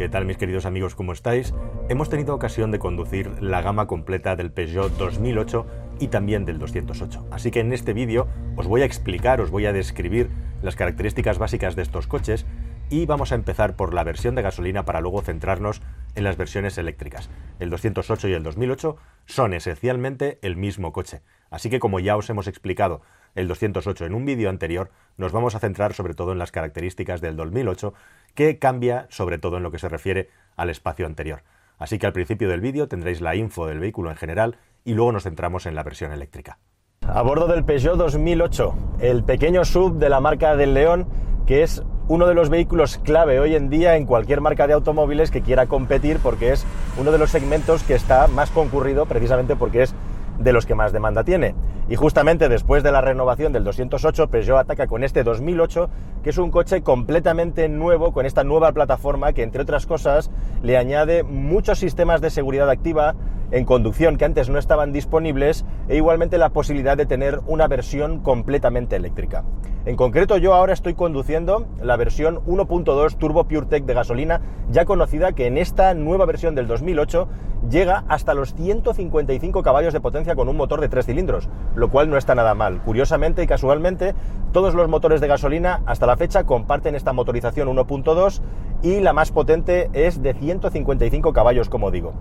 ¿Qué tal mis queridos amigos? ¿Cómo estáis? Hemos tenido ocasión de conducir la gama completa del Peugeot 2008 y también del 208. Así que en este vídeo os voy a explicar, os voy a describir las características básicas de estos coches y vamos a empezar por la versión de gasolina para luego centrarnos en las versiones eléctricas. El 208 y el 2008 son esencialmente el mismo coche. Así que como ya os hemos explicado el 208 en un vídeo anterior, nos vamos a centrar sobre todo en las características del 2008 que cambia sobre todo en lo que se refiere al espacio anterior. Así que al principio del vídeo tendréis la info del vehículo en general y luego nos centramos en la versión eléctrica. A bordo del Peugeot 2008, el pequeño sub de la marca del León, que es uno de los vehículos clave hoy en día en cualquier marca de automóviles que quiera competir porque es uno de los segmentos que está más concurrido precisamente porque es de los que más demanda tiene. Y justamente después de la renovación del 208, Peugeot ataca con este 2008, que es un coche completamente nuevo, con esta nueva plataforma que, entre otras cosas, le añade muchos sistemas de seguridad activa en conducción que antes no estaban disponibles e igualmente la posibilidad de tener una versión completamente eléctrica. En concreto yo ahora estoy conduciendo la versión 1.2 Turbo PureTech de gasolina, ya conocida que en esta nueva versión del 2008 llega hasta los 155 caballos de potencia con un motor de 3 cilindros, lo cual no está nada mal. Curiosamente y casualmente, todos los motores de gasolina hasta la fecha comparten esta motorización 1.2 y la más potente es de 155 caballos, como digo.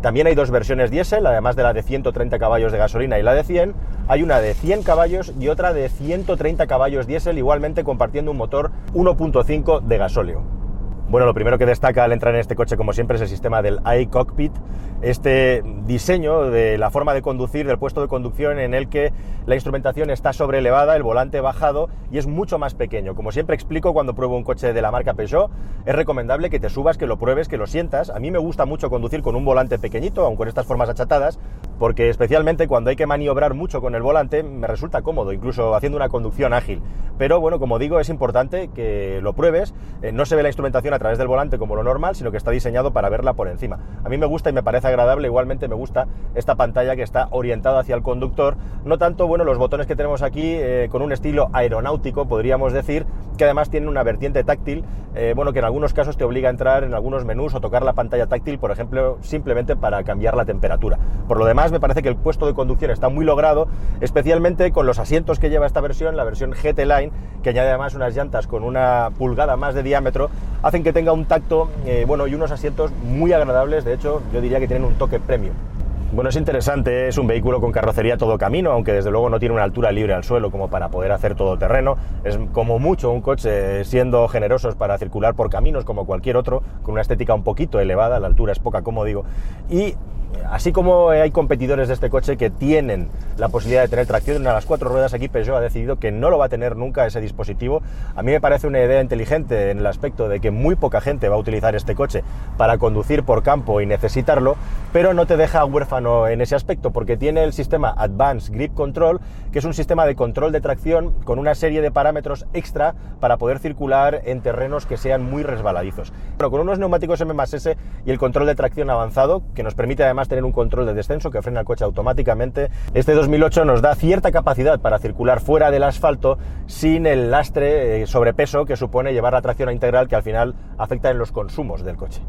También hay dos versiones diésel, además de la de 130 caballos de gasolina y la de 100. Hay una de 100 caballos y otra de 130 caballos diésel, igualmente compartiendo un motor 1.5 de gasóleo. Bueno, lo primero que destaca al entrar en este coche, como siempre, es el sistema del iCockpit, este diseño de la forma de conducir, del puesto de conducción en el que la instrumentación está sobrelevada, el volante bajado y es mucho más pequeño. Como siempre explico cuando pruebo un coche de la marca Peugeot, es recomendable que te subas, que lo pruebes, que lo sientas. A mí me gusta mucho conducir con un volante pequeñito, aun con estas formas achatadas, porque especialmente cuando hay que maniobrar mucho con el volante me resulta cómodo, incluso haciendo una conducción ágil. Pero bueno, como digo, es importante que lo pruebes. Eh, no se ve la instrumentación a través del volante como lo normal, sino que está diseñado para verla por encima. A mí me gusta y me parece agradable, igualmente me gusta esta pantalla que está orientada hacia el conductor, no tanto, bueno, los botones que tenemos aquí eh, con un estilo aeronáutico, podríamos decir, que además tienen una vertiente táctil, eh, bueno, que en algunos casos te obliga a entrar en algunos menús o tocar la pantalla táctil, por ejemplo, simplemente para cambiar la temperatura. Por lo demás, me parece que el puesto de conducción está muy logrado, especialmente con los asientos que lleva esta versión, la versión GT Line, que añade además unas llantas con una pulgada más de diámetro, hacen que tenga un tacto, eh, bueno, y unos asientos muy agradables, de hecho, yo diría que tienen un toque premium. Bueno, es interesante, es un vehículo con carrocería todo camino, aunque desde luego no tiene una altura libre al suelo como para poder hacer todo terreno. Es como mucho un coche siendo generosos para circular por caminos como cualquier otro, con una estética un poquito elevada, la altura es poca, como digo. Y así como hay competidores de este coche que tienen la posibilidad de tener tracción a las cuatro ruedas, aquí Peugeot ha decidido que no lo va a tener nunca ese dispositivo. A mí me parece una idea inteligente en el aspecto de que muy poca gente va a utilizar este coche para conducir por campo y necesitarlo, pero no te deja huérfano en ese aspecto porque tiene el sistema Advanced Grip Control, que es un sistema de control de tracción con una serie de parámetros extra para poder circular en terrenos que sean muy resbaladizos. Pero con unos neumáticos M+S y el control de tracción avanzado, que nos permite además tener un control de descenso que frena el coche automáticamente. Este 2008 nos da cierta capacidad para circular fuera del asfalto sin el lastre eh, sobrepeso que supone llevar la tracción integral que al final afecta en los consumos del coche.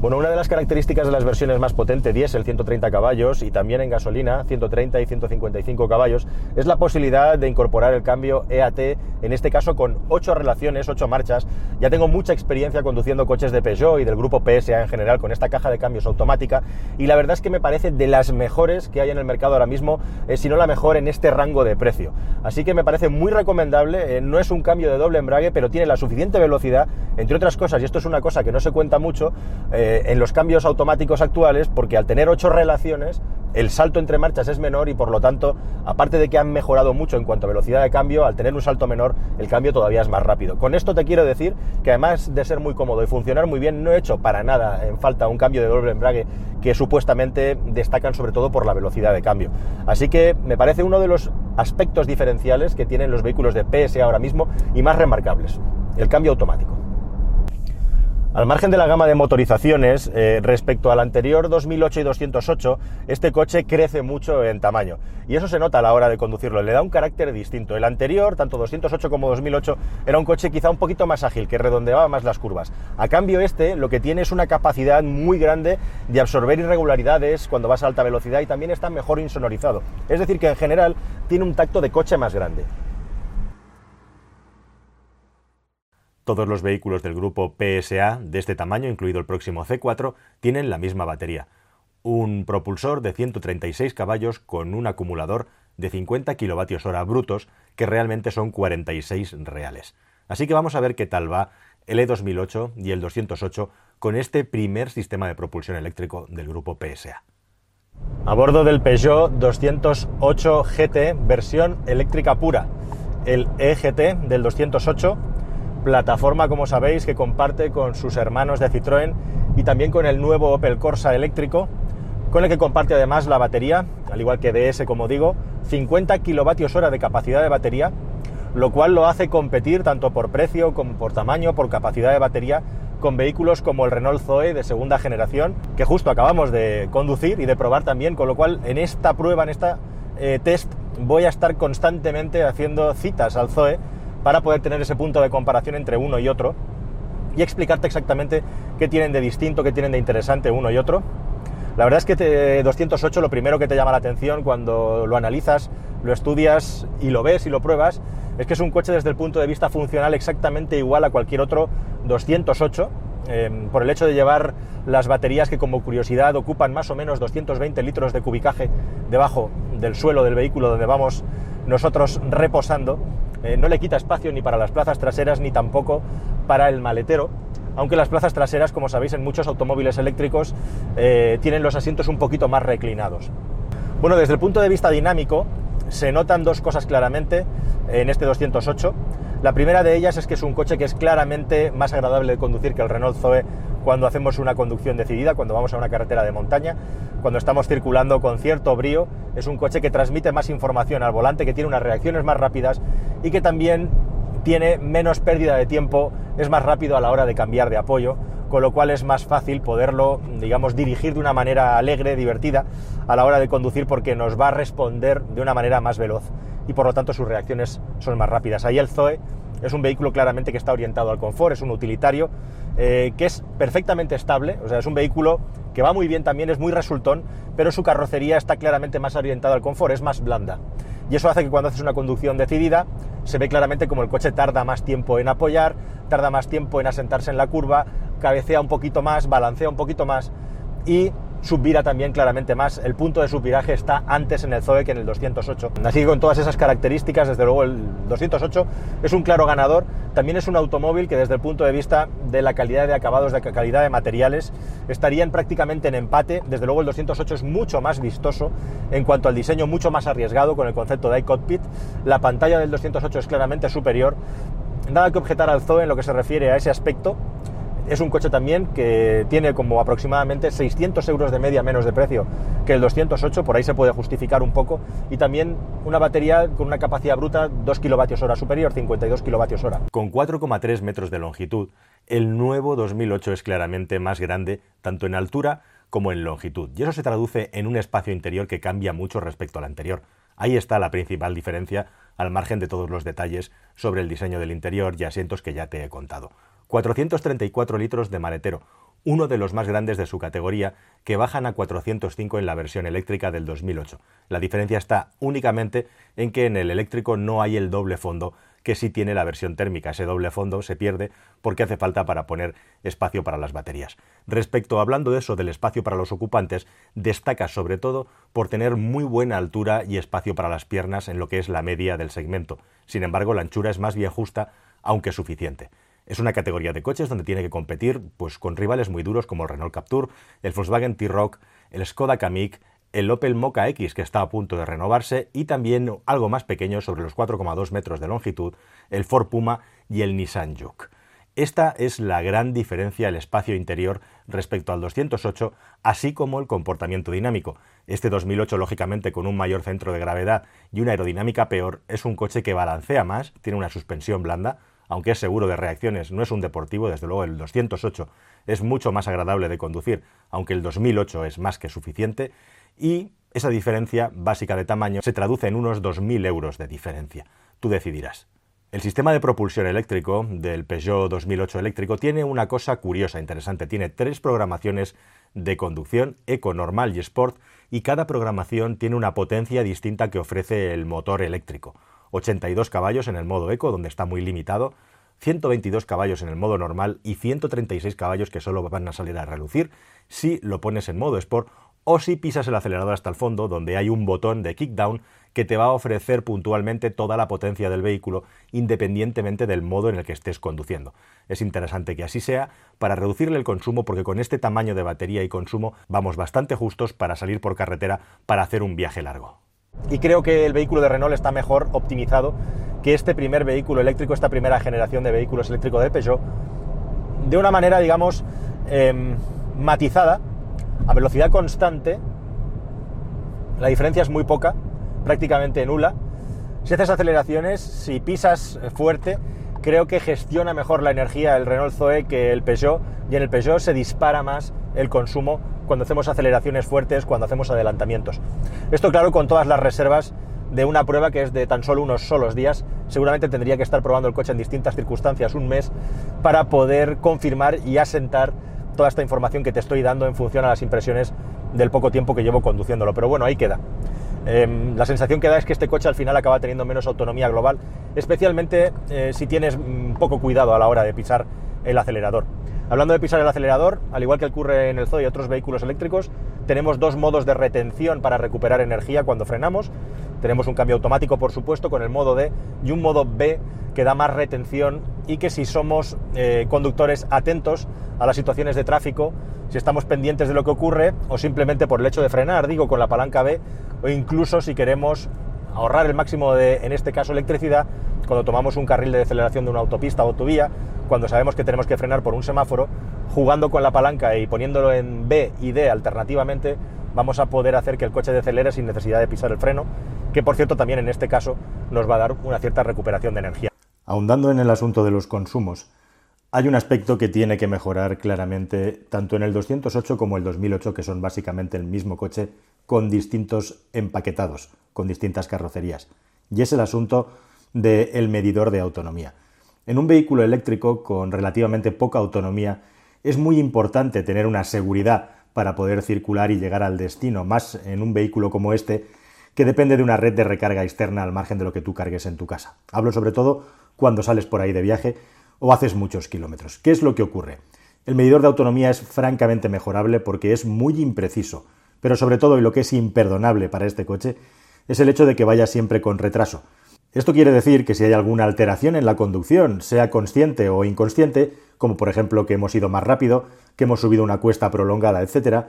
Bueno, una de las características de las versiones más potentes, diésel 130 caballos y también en gasolina 130 y 155 caballos, es la posibilidad de incorporar el cambio EAT, en este caso con 8 relaciones, 8 marchas. Ya tengo mucha experiencia conduciendo coches de Peugeot y del grupo PSA en general con esta caja de cambios automática y la verdad es que me parece de las mejores que hay en el mercado ahora mismo, eh, si no la mejor en este rango de precio. Así que me parece muy recomendable, eh, no es un cambio de doble embrague, pero tiene la suficiente velocidad, entre otras cosas, y esto es una cosa que no se cuenta mucho, eh, en los cambios automáticos actuales, porque al tener ocho relaciones, el salto entre marchas es menor y por lo tanto, aparte de que han mejorado mucho en cuanto a velocidad de cambio, al tener un salto menor, el cambio todavía es más rápido. Con esto te quiero decir que además de ser muy cómodo y funcionar muy bien, no he hecho para nada en falta un cambio de doble embrague que supuestamente destacan sobre todo por la velocidad de cambio. Así que me parece uno de los aspectos diferenciales que tienen los vehículos de PS ahora mismo y más remarcables, el cambio automático. Al margen de la gama de motorizaciones, eh, respecto al anterior 2008 y 208, este coche crece mucho en tamaño. Y eso se nota a la hora de conducirlo, le da un carácter distinto. El anterior, tanto 208 como 2008, era un coche quizá un poquito más ágil, que redondeaba más las curvas. A cambio este, lo que tiene es una capacidad muy grande de absorber irregularidades cuando vas a alta velocidad y también está mejor insonorizado. Es decir, que en general tiene un tacto de coche más grande. Todos los vehículos del grupo PSA de este tamaño, incluido el próximo C4, tienen la misma batería. Un propulsor de 136 caballos con un acumulador de 50 kWh brutos, que realmente son 46 reales. Así que vamos a ver qué tal va el E2008 y el 208 con este primer sistema de propulsión eléctrico del grupo PSA. A bordo del Peugeot 208 GT versión eléctrica pura, el EGT del 208 plataforma, como sabéis, que comparte con sus hermanos de Citroën y también con el nuevo Opel Corsa eléctrico, con el que comparte además la batería, al igual que DS, como digo, 50 kilovatios hora de capacidad de batería, lo cual lo hace competir tanto por precio como por tamaño, por capacidad de batería, con vehículos como el Renault Zoe de segunda generación, que justo acabamos de conducir y de probar también, con lo cual en esta prueba, en esta eh, test, voy a estar constantemente haciendo citas al Zoe para poder tener ese punto de comparación entre uno y otro y explicarte exactamente qué tienen de distinto, qué tienen de interesante uno y otro. La verdad es que 208 lo primero que te llama la atención cuando lo analizas, lo estudias y lo ves y lo pruebas, es que es un coche desde el punto de vista funcional exactamente igual a cualquier otro 208, em, por el hecho de llevar las baterías que como curiosidad ocupan más o menos 220 litros de cubicaje debajo del suelo del vehículo donde vamos nosotros reposando eh, no le quita espacio ni para las plazas traseras ni tampoco para el maletero, aunque las plazas traseras, como sabéis, en muchos automóviles eléctricos eh, tienen los asientos un poquito más reclinados. Bueno, desde el punto de vista dinámico, se notan dos cosas claramente en este 208. La primera de ellas es que es un coche que es claramente más agradable de conducir que el Renault Zoe cuando hacemos una conducción decidida, cuando vamos a una carretera de montaña, cuando estamos circulando con cierto brío. Es un coche que transmite más información al volante, que tiene unas reacciones más rápidas y que también tiene menos pérdida de tiempo, es más rápido a la hora de cambiar de apoyo, con lo cual es más fácil poderlo, digamos, dirigir de una manera alegre, divertida, a la hora de conducir porque nos va a responder de una manera más veloz y por lo tanto sus reacciones son más rápidas. Ahí el Zoe es un vehículo claramente que está orientado al confort, es un utilitario eh, que es perfectamente estable, o sea, es un vehículo que va muy bien también, es muy resultón, pero su carrocería está claramente más orientada al confort, es más blanda. Y eso hace que cuando haces una conducción decidida, se ve claramente como el coche tarda más tiempo en apoyar, tarda más tiempo en asentarse en la curva, cabecea un poquito más, balancea un poquito más y subvira también claramente más. El punto de subviraje está antes en el Zoe que en el 208. Así que con todas esas características, desde luego el 208 es un claro ganador. También es un automóvil que desde el punto de vista de la calidad de acabados, de calidad de materiales, estarían prácticamente en empate. Desde luego el 208 es mucho más vistoso en cuanto al diseño, mucho más arriesgado con el concepto de iCockpit. La pantalla del 208 es claramente superior. Nada que objetar al Zoe en lo que se refiere a ese aspecto. Es un coche también que tiene como aproximadamente 600 euros de media menos de precio que el 208, por ahí se puede justificar un poco, y también una batería con una capacidad bruta 2 kWh superior, 52 kWh. Con 4,3 metros de longitud, el nuevo 2008 es claramente más grande tanto en altura como en longitud, y eso se traduce en un espacio interior que cambia mucho respecto al anterior. Ahí está la principal diferencia, al margen de todos los detalles sobre el diseño del interior y asientos que ya te he contado. 434 litros de maletero, uno de los más grandes de su categoría, que bajan a 405 en la versión eléctrica del 2008. La diferencia está únicamente en que en el eléctrico no hay el doble fondo que sí tiene la versión térmica. Ese doble fondo se pierde porque hace falta para poner espacio para las baterías. Respecto, hablando de eso, del espacio para los ocupantes, destaca sobre todo por tener muy buena altura y espacio para las piernas en lo que es la media del segmento. Sin embargo, la anchura es más bien justa, aunque suficiente. Es una categoría de coches donde tiene que competir pues, con rivales muy duros como el Renault Captur, el Volkswagen T-Roc, el Skoda Kamiq, el Opel Mocha X que está a punto de renovarse y también algo más pequeño sobre los 4,2 metros de longitud, el Ford Puma y el Nissan Juke. Esta es la gran diferencia el espacio interior respecto al 208, así como el comportamiento dinámico. Este 2008, lógicamente, con un mayor centro de gravedad y una aerodinámica peor, es un coche que balancea más, tiene una suspensión blanda, aunque es seguro de reacciones, no es un deportivo, desde luego el 208 es mucho más agradable de conducir, aunque el 2008 es más que suficiente, y esa diferencia básica de tamaño se traduce en unos 2.000 euros de diferencia. Tú decidirás. El sistema de propulsión eléctrico del Peugeot 2008 eléctrico tiene una cosa curiosa, interesante. Tiene tres programaciones de conducción, eco, normal y sport, y cada programación tiene una potencia distinta que ofrece el motor eléctrico. 82 caballos en el modo eco, donde está muy limitado, 122 caballos en el modo normal y 136 caballos que solo van a salir a relucir si lo pones en modo sport o si pisas el acelerador hasta el fondo, donde hay un botón de kickdown que te va a ofrecer puntualmente toda la potencia del vehículo independientemente del modo en el que estés conduciendo. Es interesante que así sea para reducirle el consumo porque con este tamaño de batería y consumo vamos bastante justos para salir por carretera para hacer un viaje largo. Y creo que el vehículo de Renault está mejor optimizado que este primer vehículo eléctrico, esta primera generación de vehículos eléctricos de Peugeot, de una manera, digamos, em, matizada, a velocidad constante, la diferencia es muy poca, prácticamente nula. Si haces aceleraciones, si pisas fuerte, creo que gestiona mejor la energía el Renault Zoe que el Peugeot y en el Peugeot se dispara más el consumo cuando hacemos aceleraciones fuertes, cuando hacemos adelantamientos. Esto claro con todas las reservas de una prueba que es de tan solo unos solos días. Seguramente tendría que estar probando el coche en distintas circunstancias un mes para poder confirmar y asentar toda esta información que te estoy dando en función a las impresiones del poco tiempo que llevo conduciéndolo. Pero bueno, ahí queda. Em, la sensación que da es que este coche al final acaba teniendo menos autonomía global, especialmente eh, si tienes mm, poco cuidado a la hora de pisar el acelerador. Hablando de pisar el acelerador, al igual que ocurre en el Zoe y otros vehículos eléctricos, tenemos dos modos de retención para recuperar energía cuando frenamos. Tenemos un cambio automático, por supuesto, con el modo D y un modo B que da más retención y que si somos eh, conductores atentos a las situaciones de tráfico, si estamos pendientes de lo que ocurre o simplemente por el hecho de frenar, digo, con la palanca B, o incluso si queremos ahorrar el máximo de, en este caso, electricidad, cuando tomamos un carril de aceleración de una autopista o autovía, cuando sabemos que tenemos que frenar por un semáforo, jugando con la palanca y poniéndolo en B y D alternativamente, vamos a poder hacer que el coche decelere sin necesidad de pisar el freno, que por cierto también en este caso nos va a dar una cierta recuperación de energía. Ahondando en el asunto de los consumos, hay un aspecto que tiene que mejorar claramente tanto en el 208 como el 2008, que son básicamente el mismo coche con distintos empaquetados, con distintas carrocerías. Y es el asunto del medidor de autonomía. En un vehículo eléctrico con relativamente poca autonomía es muy importante tener una seguridad para poder circular y llegar al destino, más en un vehículo como este que depende de una red de recarga externa al margen de lo que tú cargues en tu casa. Hablo sobre todo cuando sales por ahí de viaje o haces muchos kilómetros. ¿Qué es lo que ocurre? El medidor de autonomía es francamente mejorable porque es muy impreciso, pero sobre todo y lo que es imperdonable para este coche es el hecho de que vaya siempre con retraso. Esto quiere decir que si hay alguna alteración en la conducción, sea consciente o inconsciente, como por ejemplo que hemos ido más rápido, que hemos subido una cuesta prolongada, etc.,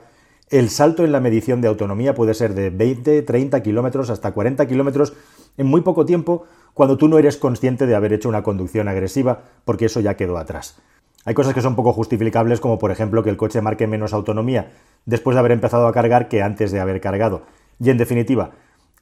el salto en la medición de autonomía puede ser de 20, 30 kilómetros hasta 40 kilómetros en muy poco tiempo cuando tú no eres consciente de haber hecho una conducción agresiva, porque eso ya quedó atrás. Hay cosas que son poco justificables, como por ejemplo que el coche marque menos autonomía después de haber empezado a cargar que antes de haber cargado. Y en definitiva,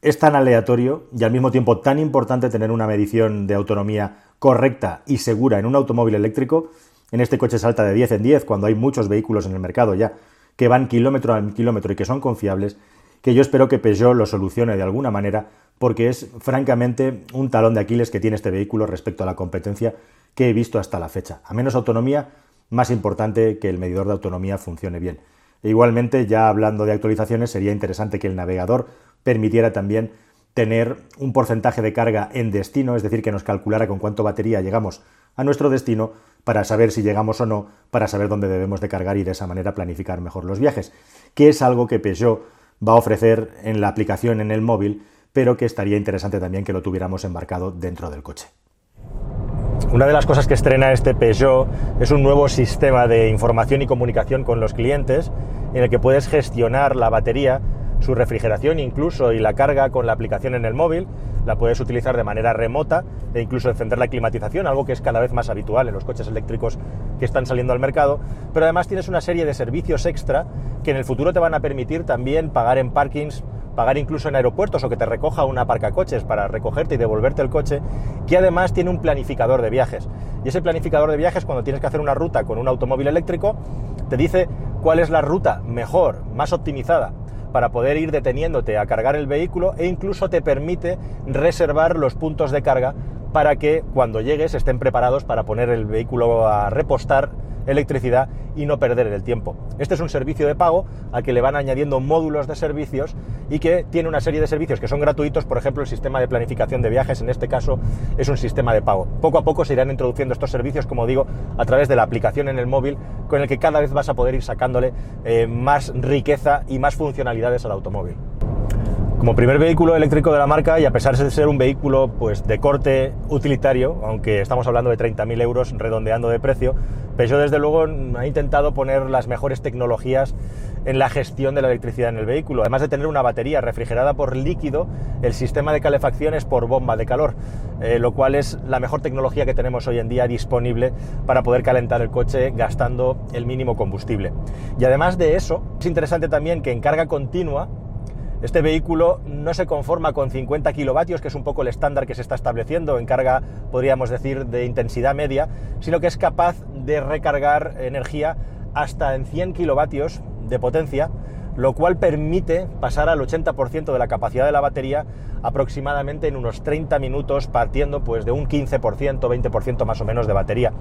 es tan aleatorio y al mismo tiempo tan importante tener una medición de autonomía correcta y segura en un automóvil eléctrico. En este coche salta de 10 en 10 cuando hay muchos vehículos en el mercado ya que van kilómetro a kilómetro y que son confiables, que yo espero que Peugeot lo solucione de alguna manera porque es francamente un talón de Aquiles que tiene este vehículo respecto a la competencia que he visto hasta la fecha. A menos autonomía, más importante que el medidor de autonomía funcione bien. E igualmente, ya hablando de actualizaciones, sería interesante que el navegador permitiera también tener un porcentaje de carga en destino, es decir, que nos calculara con cuánto batería llegamos a nuestro destino para saber si llegamos o no, para saber dónde debemos de cargar y de esa manera planificar mejor los viajes, que es algo que Peugeot va a ofrecer en la aplicación en el móvil pero que estaría interesante también que lo tuviéramos embarcado dentro del coche. Una de las cosas que estrena este Peugeot es un nuevo sistema de información y comunicación con los clientes en el que puedes gestionar la batería, su refrigeración incluso y la carga con la aplicación en el móvil. La puedes utilizar de manera remota e incluso encender la climatización, algo que es cada vez más habitual en los coches eléctricos que están saliendo al mercado. Pero además tienes una serie de servicios extra que en el futuro te van a permitir también pagar en parkings pagar incluso en aeropuertos o que te recoja una aparcacoches para recogerte y devolverte el coche, que además tiene un planificador de viajes. Y ese planificador de viajes, cuando tienes que hacer una ruta con un automóvil eléctrico, te dice cuál es la ruta mejor, más optimizada para poder ir deteniéndote a cargar el vehículo e incluso te permite reservar los puntos de carga para que cuando llegues estén preparados para poner el vehículo a repostar electricidad y no perder el tiempo. Este es un servicio de pago al que le van añadiendo módulos de servicios y que tiene una serie de servicios que son gratuitos, por ejemplo el sistema de planificación de viajes, en este caso es un sistema de pago. Poco a poco se irán introduciendo estos servicios, como digo, a través de la aplicación en el móvil, con el que cada vez vas a poder ir sacándole eh, más riqueza y más funcionalidades al automóvil. Como primer vehículo eléctrico de la marca y a pesar de ser un vehículo pues, de corte utilitario, aunque estamos hablando de 30.000 euros redondeando de precio, Peugeot desde luego ha intentado poner las mejores tecnologías en la gestión de la electricidad en el vehículo. Además de tener una batería refrigerada por líquido, el sistema de calefacción es por bomba de calor, eh, lo cual es la mejor tecnología que tenemos hoy en día disponible para poder calentar el coche gastando el mínimo combustible. Y además de eso, es interesante también que en carga continua, este vehículo no se conforma con 50 kilovatios, que es un poco el estándar que se está estableciendo en carga, podríamos decir, de intensidad media, sino que es capaz de recargar energía hasta en 100 kilovatios de potencia, lo cual permite pasar al 80% de la capacidad de la batería aproximadamente en unos 30 minutos, partiendo pues de un 15%, 20% más o menos de batería,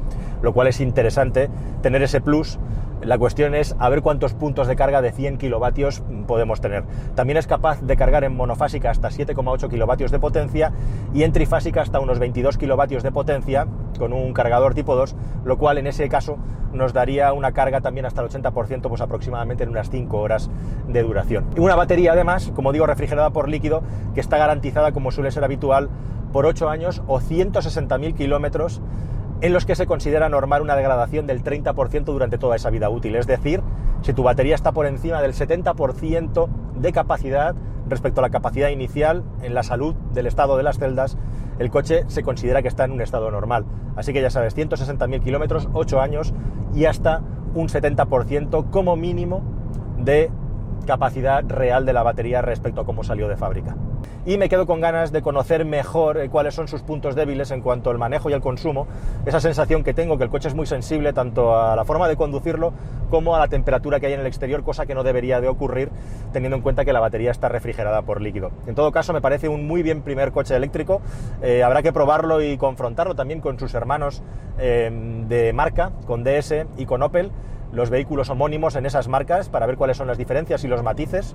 lo cual es interesante tener ese plus la cuestión es a ver cuántos puntos de carga de 100 kilovatios podemos tener. También es capaz de cargar en monofásica hasta 7,8 kilovatios de potencia y en trifásica hasta unos 22 kilovatios de potencia con un cargador tipo 2, lo cual en ese caso nos daría una carga también hasta el 80%, pues aproximadamente en unas 5 horas de duración. Y una batería además, como digo, refrigerada por líquido, que está garantizada como suele ser habitual por 8 años o 160.000 kilómetros en los que se considera normal una degradación del 30% durante toda esa vida útil. Es decir, si tu batería está por encima del 70% de capacidad respecto a la capacidad inicial en la salud del estado de las celdas, el coche se considera que está en un estado normal. Así que ya sabes, 160.000 kilómetros, 8 años y hasta un 70% como mínimo de capacidad real de la batería respecto a cómo salió de fábrica. Y me quedo con ganas de conocer mejor eh, cuáles son sus puntos débiles en cuanto al manejo y al consumo. Esa sensación que tengo que el coche es muy sensible tanto a la forma de conducirlo como a la temperatura que hay en el exterior, cosa que no debería de ocurrir teniendo en cuenta que la batería está refrigerada por líquido. En todo caso, me parece un muy bien primer coche eléctrico. Eh, habrá que probarlo y confrontarlo también con sus hermanos eh, de marca, con DS y con Opel los vehículos homónimos en esas marcas para ver cuáles son las diferencias y los matices.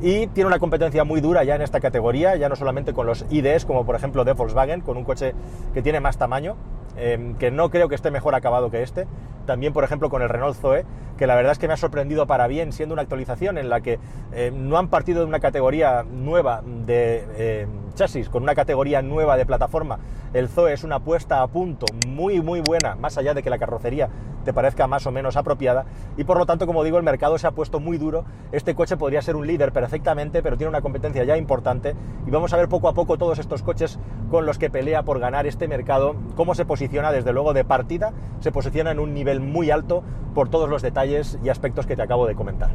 Y tiene una competencia muy dura ya en esta categoría, ya no solamente con los IDs, como por ejemplo de Volkswagen, con un coche que tiene más tamaño, em, que no creo que esté mejor acabado que este. También, por ejemplo, con el Renault Zoe, que la verdad es que me ha sorprendido para bien, siendo una actualización en la que em, no han partido de una categoría nueva de em, chasis, con una categoría nueva de plataforma. El Zoe es una puesta a punto muy, muy buena, más allá de que la carrocería te parezca más o menos apropiada. Y por lo tanto, como digo, el mercado se ha puesto muy duro. Este coche podría ser un líder perfectamente, pero tiene una competencia ya importante. Y vamos a ver poco a poco todos estos coches con los que pelea por ganar este mercado, cómo se posiciona desde luego de partida, se posiciona en un nivel muy alto por todos los detalles y aspectos que te acabo de comentar.